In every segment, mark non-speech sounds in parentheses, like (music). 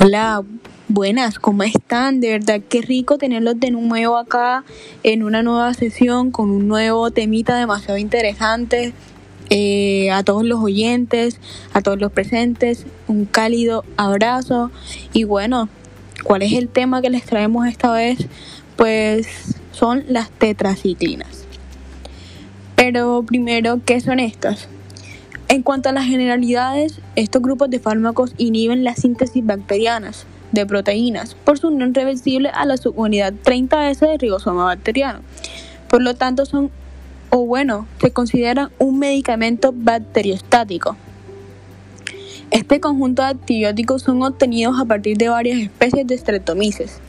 Hola, buenas, ¿cómo están? De verdad, qué rico tenerlos de nuevo acá en una nueva sesión con un nuevo temita demasiado interesante. Eh, a todos los oyentes, a todos los presentes, un cálido abrazo. Y bueno, ¿cuál es el tema que les traemos esta vez? Pues son las tetraciclinas. Pero primero, ¿qué son estas? En cuanto a las generalidades, estos grupos de fármacos inhiben la síntesis bacterianas de proteínas por su unión reversible a la subunidad 30S del ribosoma bacteriano. Por lo tanto, son, o bueno, se consideran un medicamento bacteriostático. Este conjunto de antibióticos son obtenidos a partir de varias especies de streptomyces,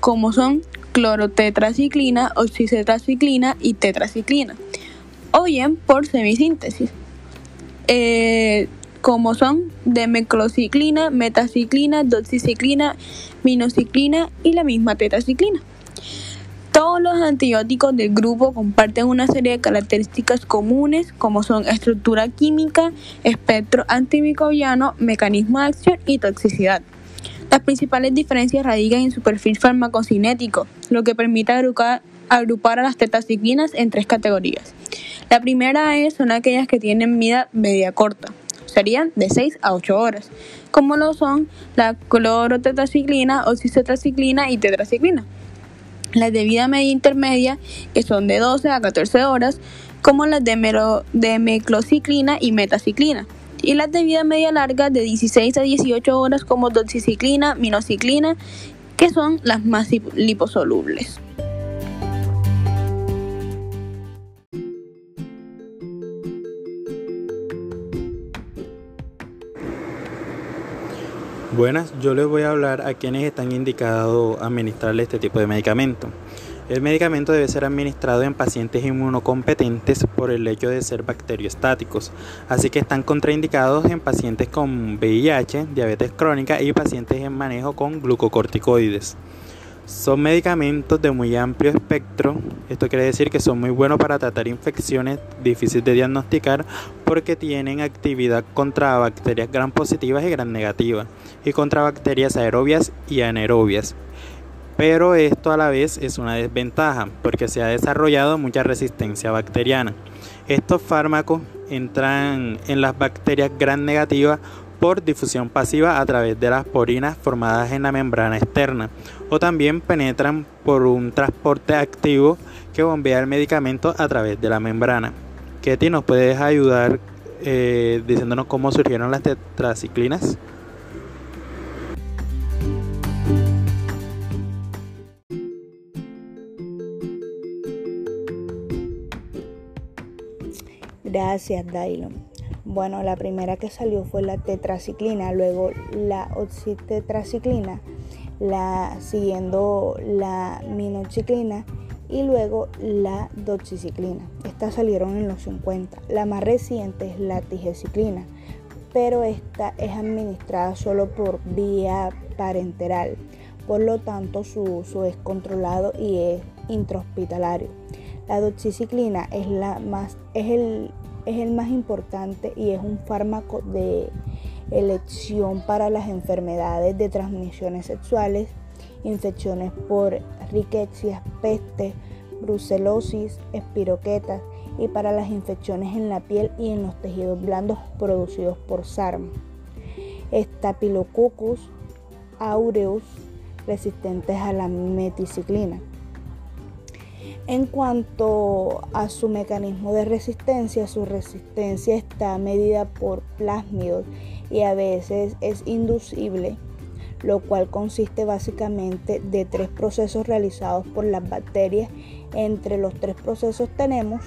como son clorotetraciclina, oxitetraciclina y tetraciclina, o bien por semisíntesis eh, como son demeclociclina, metaciclina, doxiciclina, minociclina y la misma tetraciclina. Todos los antibióticos del grupo comparten una serie de características comunes como son estructura química, espectro antimicrobiano, mecanismo de acción y toxicidad. Las principales diferencias radican en su perfil farmacocinético, lo que permite agrupar, agrupar a las tetraciclinas en tres categorías. La primera es, son aquellas que tienen vida media corta, serían de 6 a 8 horas, como lo son la clorotetraciclina, oxitetraciclina y tetraciclina. Las de vida media intermedia, que son de 12 a 14 horas, como las de, de meclociclina y metaciclina. Y las de vida media larga, de 16 a 18 horas, como doxiciclina, minociclina, que son las más liposolubles. Buenas, yo les voy a hablar a quienes están indicados administrarle este tipo de medicamento. El medicamento debe ser administrado en pacientes inmunocompetentes por el hecho de ser bacteriostáticos, así que están contraindicados en pacientes con VIH, diabetes crónica y pacientes en manejo con glucocorticoides. Son medicamentos de muy amplio espectro, esto quiere decir que son muy buenos para tratar infecciones difíciles de diagnosticar porque tienen actividad contra bacterias gram positivas y gram negativas y contra bacterias aerobias y anaerobias. Pero esto a la vez es una desventaja porque se ha desarrollado mucha resistencia bacteriana. Estos fármacos entran en las bacterias gram negativas por difusión pasiva a través de las porinas formadas en la membrana externa o también penetran por un transporte activo que bombea el medicamento a través de la membrana. Ketty, ¿nos puedes ayudar eh, diciéndonos cómo surgieron las tetraciclinas? Gracias, Dailon. Bueno, la primera que salió fue la tetraciclina, luego la oxitetraciclina, la siguiendo la minoxiclina y luego la doxiciclina. Estas salieron en los 50. La más reciente es la tigeciclina, pero esta es administrada solo por vía parenteral. Por lo tanto, su uso es controlado y es intrahospitalario. La doxiciclina es la más es el es el más importante y es un fármaco de elección para las enfermedades de transmisiones sexuales, infecciones por riquecias, peste, brucelosis, espiroquetas y para las infecciones en la piel y en los tejidos blandos producidos por SARM. Staphylococcus aureus resistentes a la meticiclina. En cuanto a su mecanismo de resistencia, su resistencia está medida por plásmidos y a veces es inducible, lo cual consiste básicamente de tres procesos realizados por las bacterias. Entre los tres procesos tenemos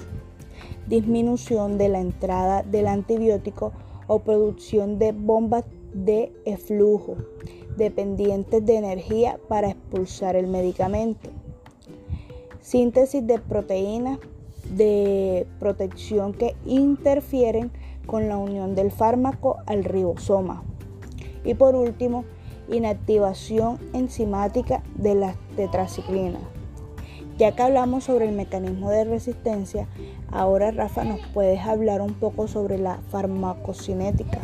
disminución de la entrada del antibiótico o producción de bombas de eflujo dependientes de energía para expulsar el medicamento síntesis de proteínas de protección que interfieren con la unión del fármaco al ribosoma. Y por último, inactivación enzimática de las tetraciclinas. Ya que hablamos sobre el mecanismo de resistencia, ahora Rafa nos puedes hablar un poco sobre la farmacocinética.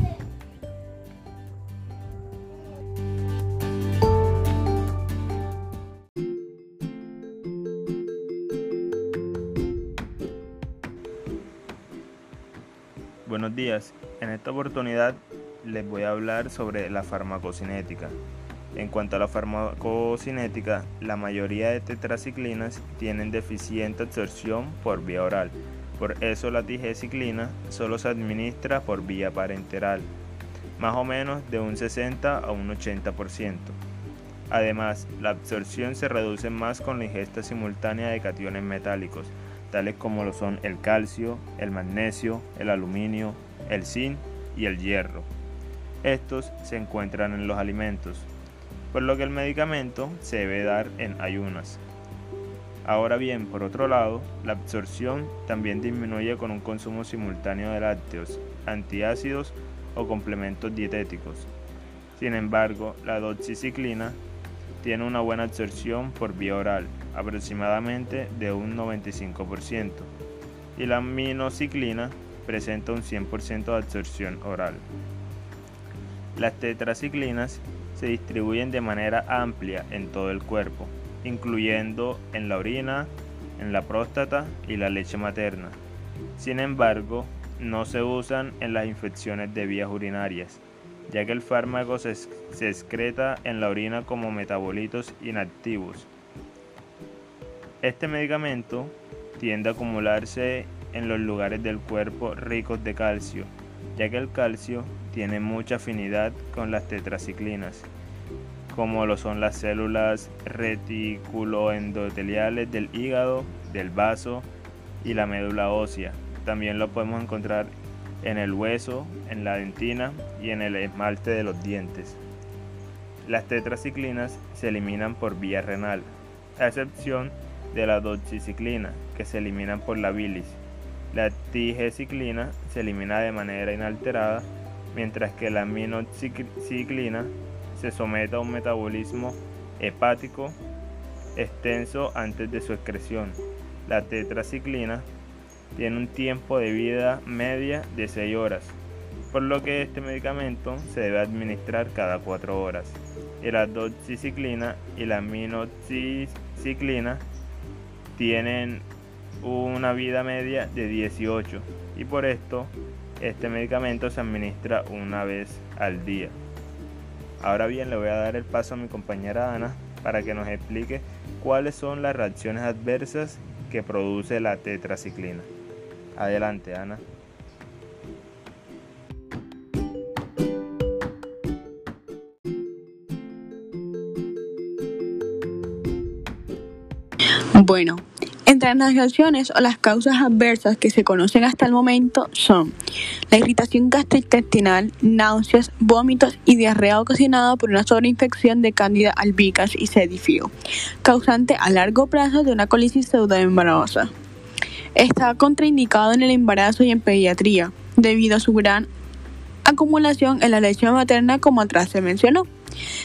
Buenos días. En esta oportunidad les voy a hablar sobre la farmacocinética. En cuanto a la farmacocinética, la mayoría de tetraciclinas tienen deficiente absorción por vía oral. Por eso la tigeciclina solo se administra por vía parenteral, más o menos de un 60 a un 80%. Además, la absorción se reduce más con la ingesta simultánea de cationes metálicos, tales como lo son el calcio, el magnesio, el aluminio, el zinc y el hierro. Estos se encuentran en los alimentos, por lo que el medicamento se debe dar en ayunas. Ahora bien, por otro lado, la absorción también disminuye con un consumo simultáneo de lácteos, antiácidos o complementos dietéticos. Sin embargo, la doxiciclina tiene una buena absorción por vía oral, aproximadamente de un 95%, y la minociclina presenta un 100% de absorción oral. Las tetraciclinas se distribuyen de manera amplia en todo el cuerpo, incluyendo en la orina, en la próstata y la leche materna. Sin embargo, no se usan en las infecciones de vías urinarias, ya que el fármaco se, excreta en la orina como metabolitos inactivos. Este medicamento tiende a acumularse en los lugares del cuerpo ricos de calcio, ya que el calcio tiene mucha afinidad con las tetraciclinas, como lo son las células reticuloendoteliales del hígado, del vaso y la médula ósea. También lo podemos encontrar en el hueso, en la dentina y en el esmalte de los dientes. Las tetraciclinas se eliminan por vía renal, a excepción de la doxiciclina, que se eliminan por la bilis. La tigeciclina se elimina de manera inalterada, mientras que la minociclina se somete a un metabolismo hepático extenso antes de su excreción. La tetraciclina tiene un tiempo de vida media de 6 horas, por lo que este medicamento se debe administrar cada 4 horas. Y la doxiciclina y la minoxiciclina tienen una vida media de 18 y por esto este medicamento se administra una vez al día. Ahora bien, le voy a dar el paso a mi compañera Ana para que nos explique cuáles son las reacciones adversas que produce la tetraciclina. Adelante, Ana. Bueno, entre las reacciones o las causas adversas que se conocen hasta el momento son la irritación gastrointestinal, náuseas, vómitos y diarrea ocasionada por una sobreinfección de Candida albicans y sedifio, causante a largo plazo de una colitis pseudoembarosa. Está contraindicado en el embarazo y en pediatría, debido a su gran acumulación en la leche materna como atrás se mencionó.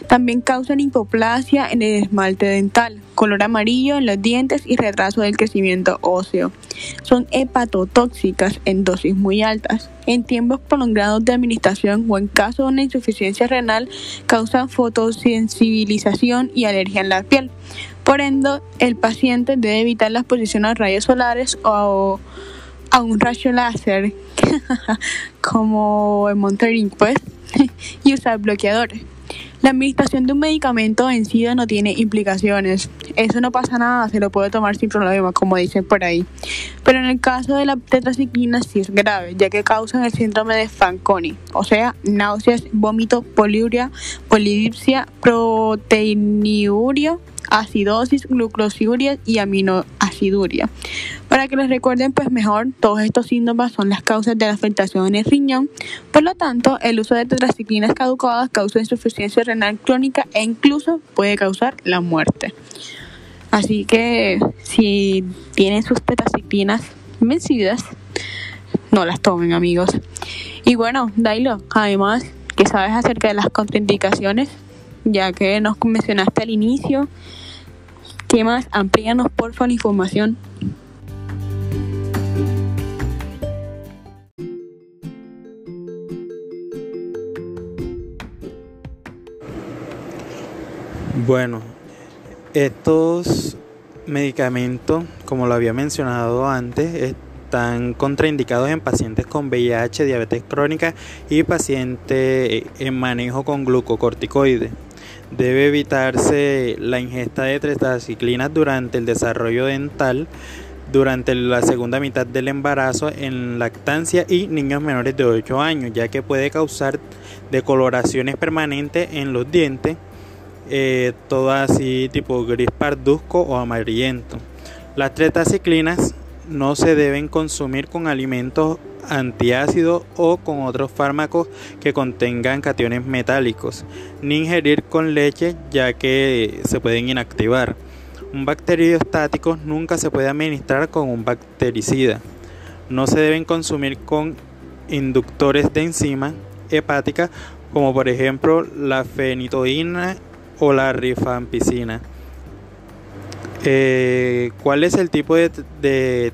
También causan hipoplasia en el esmalte dental, color amarillo en los dientes y retraso del crecimiento óseo. Son hepatotóxicas en dosis muy altas. En tiempos prolongados de administración o en caso de una insuficiencia renal, causan fotosensibilización y alergia en la piel. Por ende, el paciente debe evitar la exposición a rayos solares o a un rayo láser, (laughs) como en Monterrey, pues, (laughs) y usar bloqueadores. La administración de un medicamento en no tiene implicaciones. Eso no pasa nada, se lo puede tomar sin problema, como dicen por ahí. Pero en el caso de la tetraciclina sí es grave, ya que causan el síndrome de Fanconi, o sea, náuseas, vómito, poliuria, polidipsia, proteiniuria acidosis, glucosiduria y aminoaciduria. Para que les recuerden pues mejor, todos estos síntomas son las causas de la afectación en el riñón. Por lo tanto, el uso de tetraciclinas caducadas causa insuficiencia renal crónica e incluso puede causar la muerte. Así que si tienen sus tetraciclinas vencidas, no las tomen amigos. Y bueno, Dailo, además, ¿qué sabes acerca de las contraindicaciones? Ya que nos mencionaste al inicio, ¿Qué más? Amplíanos favor la información. Bueno, estos medicamentos, como lo había mencionado antes, están contraindicados en pacientes con VIH, diabetes crónica y pacientes en manejo con glucocorticoides. Debe evitarse la ingesta de tetraciclinas durante el desarrollo dental, durante la segunda mitad del embarazo, en lactancia y niños menores de 8 años, ya que puede causar decoloraciones permanentes en los dientes, eh, todo así tipo gris parduzco o amarillento. Las tetraciclinas no se deben consumir con alimentos antiácidos o con otros fármacos que contengan cationes metálicos, ni ingerir con leche ya que se pueden inactivar. Un bacteriostático nunca se puede administrar con un bactericida. No se deben consumir con inductores de enzima hepática como por ejemplo la fenitoína o la rifampicina. Eh, ¿Cuál es el tipo de, de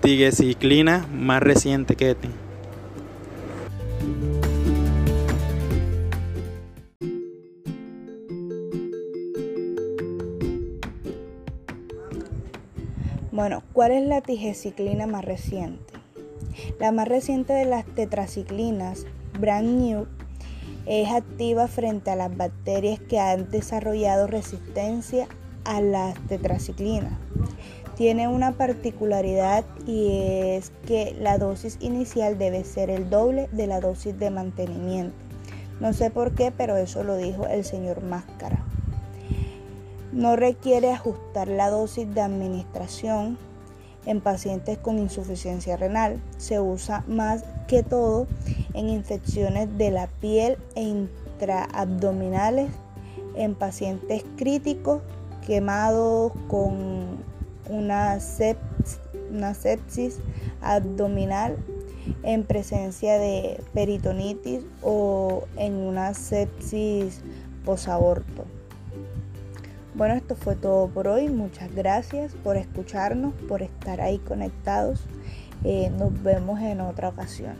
tigecyclina más reciente que este? Bueno, ¿cuál es la tigeciclina más reciente? La más reciente de las tetraciclinas, brand new, es activa frente a las bacterias que han desarrollado resistencia a las tetraciclinas. Tiene una particularidad y es que la dosis inicial debe ser el doble de la dosis de mantenimiento. No sé por qué, pero eso lo dijo el señor Máscara. No requiere ajustar la dosis de administración en pacientes con insuficiencia renal. Se usa más que todo en infecciones de la piel e intraabdominales en pacientes críticos quemados con una, sepsis abdominal en presencia de peritonitis o en una sepsis posaborto. Bueno, esto fue todo por hoy. Muchas gracias por escucharnos, por estar ahí conectados. Eh, nos vemos en otra ocasión.